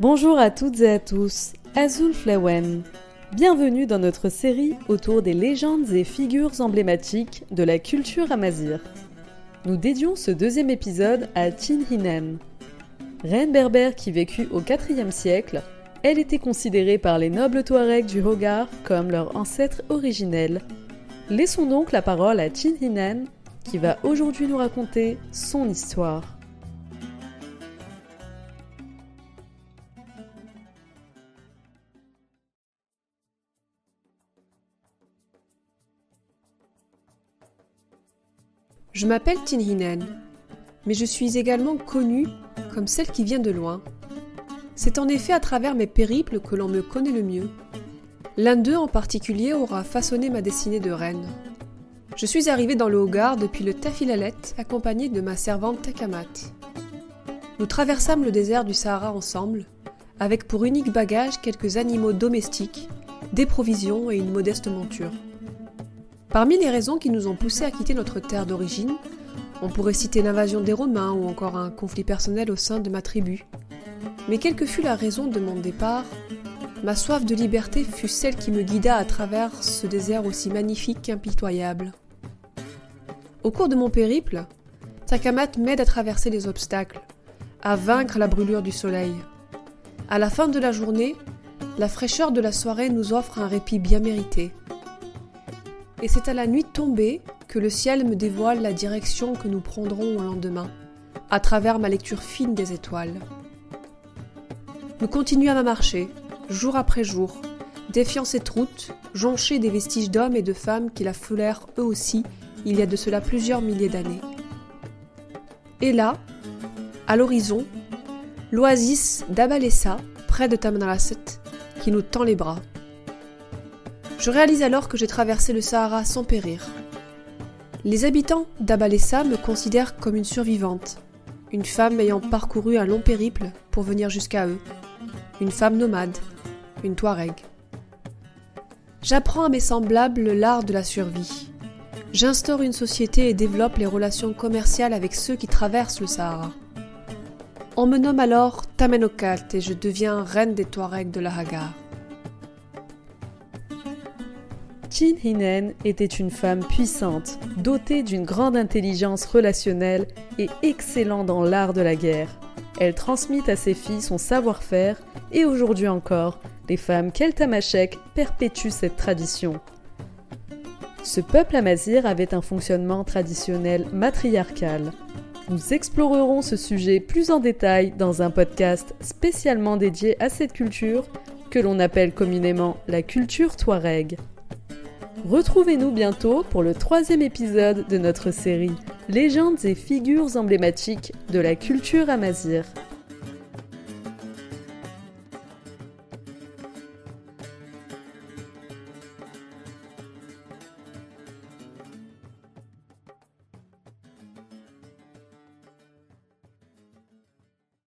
Bonjour à toutes et à tous, Azul Flawen. Bienvenue dans notre série autour des légendes et figures emblématiques de la culture amazir. Nous dédions ce deuxième épisode à Tin Hinan. Reine berbère qui vécut au IVe siècle, elle était considérée par les nobles Touaregs du Hogar comme leur ancêtre originel. Laissons donc la parole à Tin Hinan qui va aujourd'hui nous raconter son histoire. Je m'appelle Tinhinen, mais je suis également connue comme celle qui vient de loin. C'est en effet à travers mes périples que l'on me connaît le mieux. L'un d'eux en particulier aura façonné ma destinée de reine. Je suis arrivée dans le Hogar depuis le Tafilalet accompagnée de ma servante Takamat. Nous traversâmes le désert du Sahara ensemble, avec pour unique bagage quelques animaux domestiques, des provisions et une modeste monture. Parmi les raisons qui nous ont poussés à quitter notre terre d'origine, on pourrait citer l'invasion des Romains ou encore un conflit personnel au sein de ma tribu. Mais quelle que fût la raison de mon départ, ma soif de liberté fut celle qui me guida à travers ce désert aussi magnifique qu'impitoyable. Au cours de mon périple, Takamat m'aide à traverser les obstacles, à vaincre la brûlure du soleil. À la fin de la journée, la fraîcheur de la soirée nous offre un répit bien mérité et c'est à la nuit tombée que le ciel me dévoile la direction que nous prendrons au lendemain, à travers ma lecture fine des étoiles. Nous continuons à marcher, jour après jour, défiant cette route, jonchée des vestiges d'hommes et de femmes qui la foulèrent eux aussi il y a de cela plusieurs milliers d'années. Et là, à l'horizon, l'oasis d'Abalessa, près de Tamanrasset, qui nous tend les bras. Je réalise alors que j'ai traversé le Sahara sans périr. Les habitants d'Abalessa me considèrent comme une survivante, une femme ayant parcouru un long périple pour venir jusqu'à eux, une femme nomade, une Touareg. J'apprends à mes semblables l'art de la survie. J'instaure une société et développe les relations commerciales avec ceux qui traversent le Sahara. On me nomme alors Tamenokat et je deviens reine des Touaregs de la Hagar. Tin Hinen était une femme puissante, dotée d'une grande intelligence relationnelle et excellente dans l'art de la guerre. Elle transmit à ses filles son savoir-faire et aujourd'hui encore, les femmes keltamachèques perpétuent cette tradition. Ce peuple amazir avait un fonctionnement traditionnel matriarcal. Nous explorerons ce sujet plus en détail dans un podcast spécialement dédié à cette culture que l'on appelle communément la culture touareg. Retrouvez-nous bientôt pour le troisième épisode de notre série Légendes et figures emblématiques de la culture amazir.